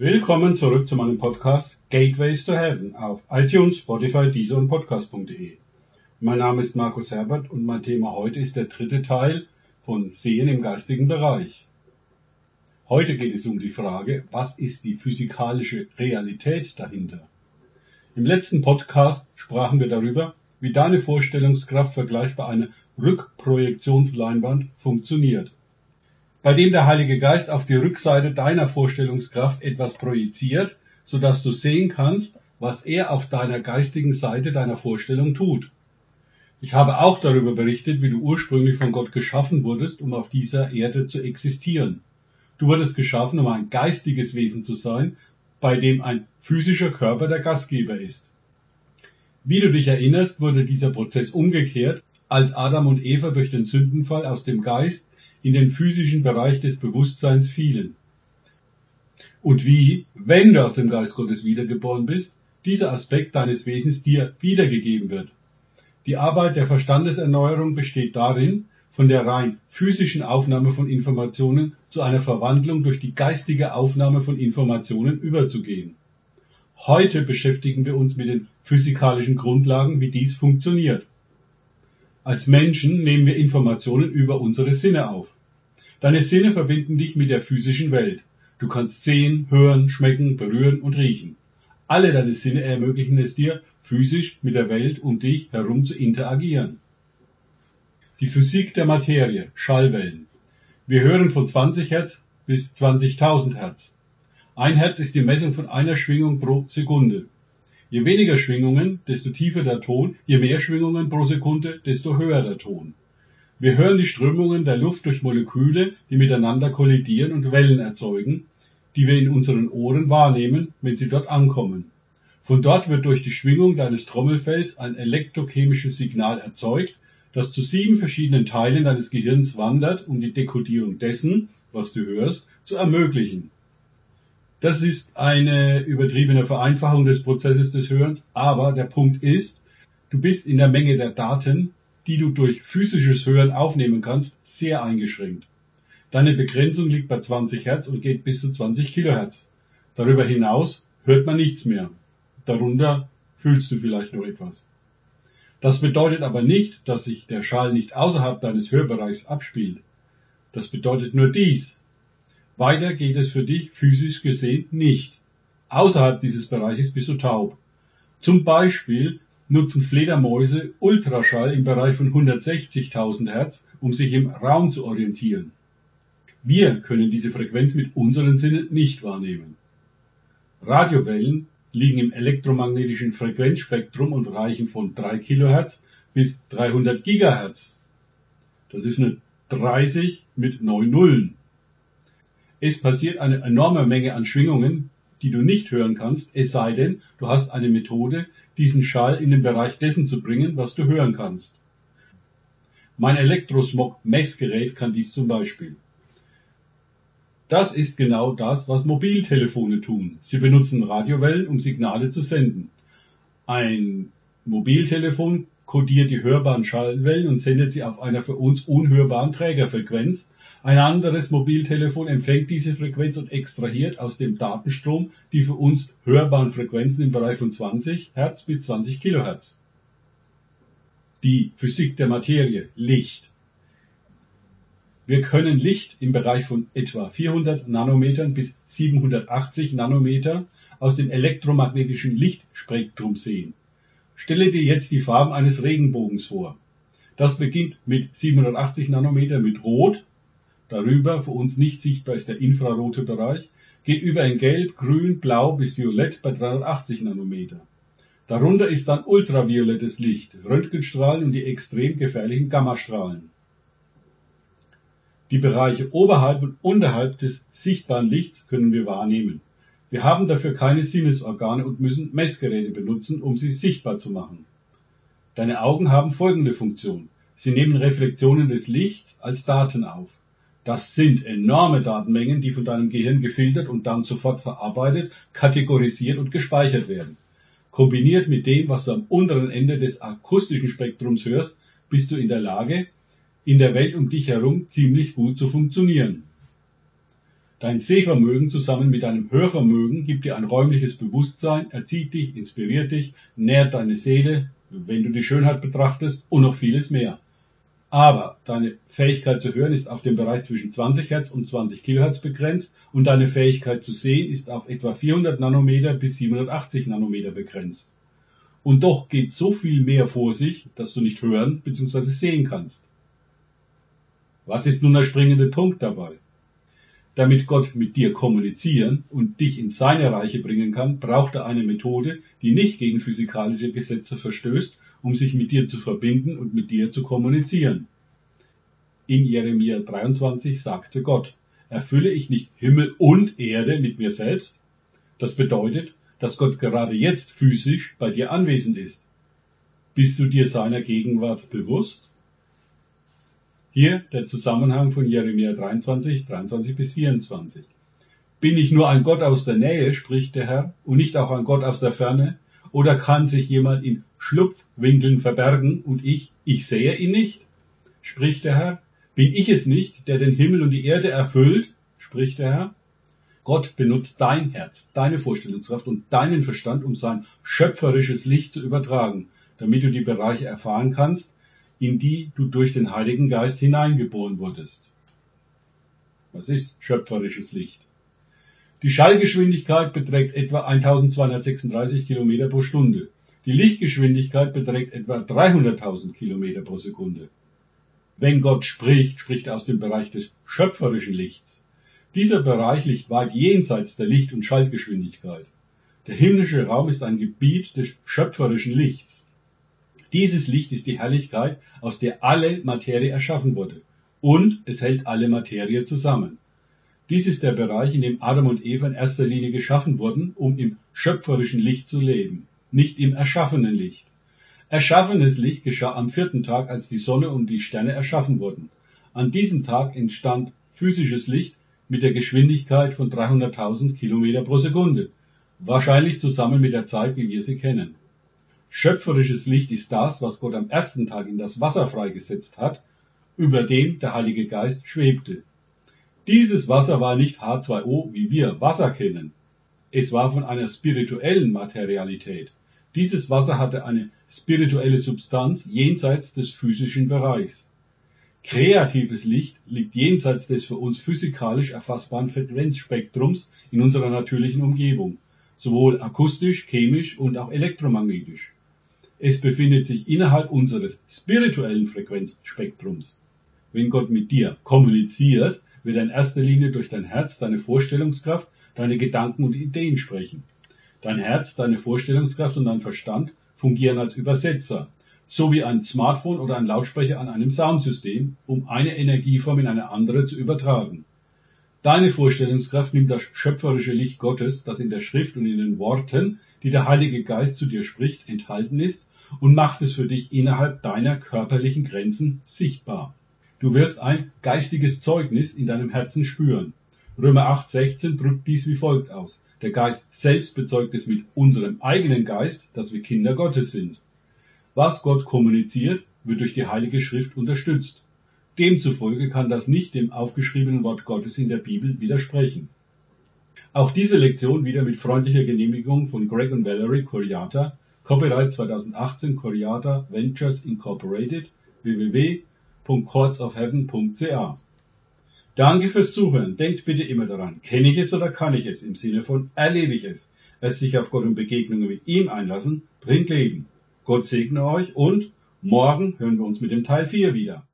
Willkommen zurück zu meinem Podcast Gateways to Heaven auf iTunes, Spotify, Deezer und Podcast.de. Mein Name ist Markus Herbert und mein Thema heute ist der dritte Teil von Sehen im geistigen Bereich. Heute geht es um die Frage, was ist die physikalische Realität dahinter? Im letzten Podcast sprachen wir darüber, wie deine Vorstellungskraft vergleichbar einer Rückprojektionsleinwand funktioniert bei dem der Heilige Geist auf die Rückseite deiner Vorstellungskraft etwas projiziert, sodass du sehen kannst, was er auf deiner geistigen Seite deiner Vorstellung tut. Ich habe auch darüber berichtet, wie du ursprünglich von Gott geschaffen wurdest, um auf dieser Erde zu existieren. Du wurdest geschaffen, um ein geistiges Wesen zu sein, bei dem ein physischer Körper der Gastgeber ist. Wie du dich erinnerst, wurde dieser Prozess umgekehrt, als Adam und Eva durch den Sündenfall aus dem Geist in den physischen Bereich des Bewusstseins fielen. Und wie, wenn du aus dem Geist Gottes wiedergeboren bist, dieser Aspekt deines Wesens dir wiedergegeben wird. Die Arbeit der Verstandeserneuerung besteht darin, von der rein physischen Aufnahme von Informationen zu einer Verwandlung durch die geistige Aufnahme von Informationen überzugehen. Heute beschäftigen wir uns mit den physikalischen Grundlagen, wie dies funktioniert. Als Menschen nehmen wir Informationen über unsere Sinne auf. Deine Sinne verbinden dich mit der physischen Welt. Du kannst sehen, hören, schmecken, berühren und riechen. Alle deine Sinne ermöglichen es dir, physisch mit der Welt um dich herum zu interagieren. Die Physik der Materie, Schallwellen. Wir hören von 20 Hertz bis 20.000 Hertz. Ein Hertz ist die Messung von einer Schwingung pro Sekunde. Je weniger Schwingungen, desto tiefer der Ton, je mehr Schwingungen pro Sekunde, desto höher der Ton. Wir hören die Strömungen der Luft durch Moleküle, die miteinander kollidieren und Wellen erzeugen, die wir in unseren Ohren wahrnehmen, wenn sie dort ankommen. Von dort wird durch die Schwingung deines Trommelfells ein elektrochemisches Signal erzeugt, das zu sieben verschiedenen Teilen deines Gehirns wandert, um die Dekodierung dessen, was du hörst, zu ermöglichen. Das ist eine übertriebene Vereinfachung des Prozesses des Hörens, aber der Punkt ist, du bist in der Menge der Daten, die du durch physisches Hören aufnehmen kannst, sehr eingeschränkt. Deine Begrenzung liegt bei 20 Hertz und geht bis zu 20 Kilohertz. Darüber hinaus hört man nichts mehr. Darunter fühlst du vielleicht noch etwas. Das bedeutet aber nicht, dass sich der Schall nicht außerhalb deines Hörbereichs abspielt. Das bedeutet nur dies, weiter geht es für dich physisch gesehen nicht. Außerhalb dieses Bereiches bist du taub. Zum Beispiel nutzen Fledermäuse Ultraschall im Bereich von 160.000 Hertz, um sich im Raum zu orientieren. Wir können diese Frequenz mit unseren Sinnen nicht wahrnehmen. Radiowellen liegen im elektromagnetischen Frequenzspektrum und reichen von 3 Kilohertz bis 300 Gigahertz. Das ist eine 30 mit 9 Nullen. Es passiert eine enorme Menge an Schwingungen, die du nicht hören kannst, es sei denn, du hast eine Methode, diesen Schall in den Bereich dessen zu bringen, was du hören kannst. Mein Elektrosmog-Messgerät kann dies zum Beispiel. Das ist genau das, was Mobiltelefone tun. Sie benutzen Radiowellen, um Signale zu senden. Ein Mobiltelefon kodiert die hörbaren Schallwellen und sendet sie auf einer für uns unhörbaren Trägerfrequenz, ein anderes Mobiltelefon empfängt diese Frequenz und extrahiert aus dem Datenstrom die für uns hörbaren Frequenzen im Bereich von 20 Hertz bis 20 Kilohertz. Die Physik der Materie, Licht. Wir können Licht im Bereich von etwa 400 Nanometern bis 780 Nanometer aus dem elektromagnetischen Lichtspektrum sehen. Stelle dir jetzt die Farben eines Regenbogens vor. Das beginnt mit 780 Nanometer mit Rot Darüber, für uns nicht sichtbar, ist der infrarote Bereich, geht über in Gelb, Grün, Blau bis Violett bei 380 Nanometer. Darunter ist dann ultraviolettes Licht, Röntgenstrahlen und die extrem gefährlichen Gammastrahlen. Die Bereiche oberhalb und unterhalb des sichtbaren Lichts können wir wahrnehmen. Wir haben dafür keine Sinnesorgane und müssen Messgeräte benutzen, um sie sichtbar zu machen. Deine Augen haben folgende Funktion. Sie nehmen Reflexionen des Lichts als Daten auf. Das sind enorme Datenmengen, die von deinem Gehirn gefiltert und dann sofort verarbeitet, kategorisiert und gespeichert werden. Kombiniert mit dem, was du am unteren Ende des akustischen Spektrums hörst, bist du in der Lage, in der Welt um dich herum ziemlich gut zu funktionieren. Dein Sehvermögen zusammen mit deinem Hörvermögen gibt dir ein räumliches Bewusstsein, erzieht dich, inspiriert dich, nährt deine Seele, wenn du die Schönheit betrachtest und noch vieles mehr. Aber deine Fähigkeit zu hören ist auf dem Bereich zwischen 20 Hertz und 20 Kilohertz begrenzt und deine Fähigkeit zu sehen ist auf etwa 400 Nanometer bis 780 Nanometer begrenzt. Und doch geht so viel mehr vor sich, dass du nicht hören bzw. sehen kannst. Was ist nun der springende Punkt dabei? Damit Gott mit dir kommunizieren und dich in seine Reiche bringen kann, braucht er eine Methode, die nicht gegen physikalische Gesetze verstößt um sich mit dir zu verbinden und mit dir zu kommunizieren. In Jeremia 23 sagte Gott, erfülle ich nicht Himmel und Erde mit mir selbst? Das bedeutet, dass Gott gerade jetzt physisch bei dir anwesend ist. Bist du dir seiner Gegenwart bewusst? Hier der Zusammenhang von Jeremia 23, 23 bis 24. Bin ich nur ein Gott aus der Nähe, spricht der Herr, und nicht auch ein Gott aus der Ferne? Oder kann sich jemand in Schlupfwinkeln verbergen und ich, ich sehe ihn nicht? spricht der Herr. Bin ich es nicht, der den Himmel und die Erde erfüllt? spricht der Herr. Gott benutzt dein Herz, deine Vorstellungskraft und deinen Verstand, um sein schöpferisches Licht zu übertragen, damit du die Bereiche erfahren kannst, in die du durch den Heiligen Geist hineingeboren wurdest. Was ist schöpferisches Licht? Die Schallgeschwindigkeit beträgt etwa 1236 Kilometer pro Stunde. Die Lichtgeschwindigkeit beträgt etwa 300.000 Kilometer pro Sekunde. Wenn Gott spricht, spricht er aus dem Bereich des schöpferischen Lichts. Dieser Bereich liegt weit jenseits der Licht- und Schallgeschwindigkeit. Der himmlische Raum ist ein Gebiet des schöpferischen Lichts. Dieses Licht ist die Herrlichkeit, aus der alle Materie erschaffen wurde. Und es hält alle Materie zusammen. Dies ist der Bereich, in dem Adam und Eva in erster Linie geschaffen wurden, um im schöpferischen Licht zu leben, nicht im erschaffenen Licht. Erschaffenes Licht geschah am vierten Tag, als die Sonne und die Sterne erschaffen wurden. An diesem Tag entstand physisches Licht mit der Geschwindigkeit von 300.000 Kilometer pro Sekunde, wahrscheinlich zusammen mit der Zeit, wie wir sie kennen. Schöpferisches Licht ist das, was Gott am ersten Tag in das Wasser freigesetzt hat, über dem der Heilige Geist schwebte. Dieses Wasser war nicht H2O, wie wir Wasser kennen. Es war von einer spirituellen Materialität. Dieses Wasser hatte eine spirituelle Substanz jenseits des physischen Bereichs. Kreatives Licht liegt jenseits des für uns physikalisch erfassbaren Frequenzspektrums in unserer natürlichen Umgebung, sowohl akustisch, chemisch und auch elektromagnetisch. Es befindet sich innerhalb unseres spirituellen Frequenzspektrums. Wenn Gott mit dir kommuniziert, wird er in erster Linie durch dein Herz, deine Vorstellungskraft, deine Gedanken und Ideen sprechen. Dein Herz, deine Vorstellungskraft und dein Verstand fungieren als Übersetzer, so wie ein Smartphone oder ein Lautsprecher an einem Soundsystem, um eine Energieform in eine andere zu übertragen. Deine Vorstellungskraft nimmt das schöpferische Licht Gottes, das in der Schrift und in den Worten, die der Heilige Geist zu dir spricht, enthalten ist, und macht es für dich innerhalb deiner körperlichen Grenzen sichtbar. Du wirst ein geistiges Zeugnis in deinem Herzen spüren. Römer 8,16 drückt dies wie folgt aus. Der Geist selbst bezeugt es mit unserem eigenen Geist, dass wir Kinder Gottes sind. Was Gott kommuniziert, wird durch die Heilige Schrift unterstützt. Demzufolge kann das nicht dem aufgeschriebenen Wort Gottes in der Bibel widersprechen. Auch diese Lektion wieder mit freundlicher Genehmigung von Greg und Valerie Coriata, Copyright 2018 Coriata Ventures Incorporated, www www.courtsofheaven.ca. Danke fürs Zuhören. Denkt bitte immer daran, kenne ich es oder kann ich es im Sinne von erlebe ich es. Es sich auf Gott und Begegnungen mit ihm einlassen, bringt Leben. Gott segne euch und morgen hören wir uns mit dem Teil 4 wieder.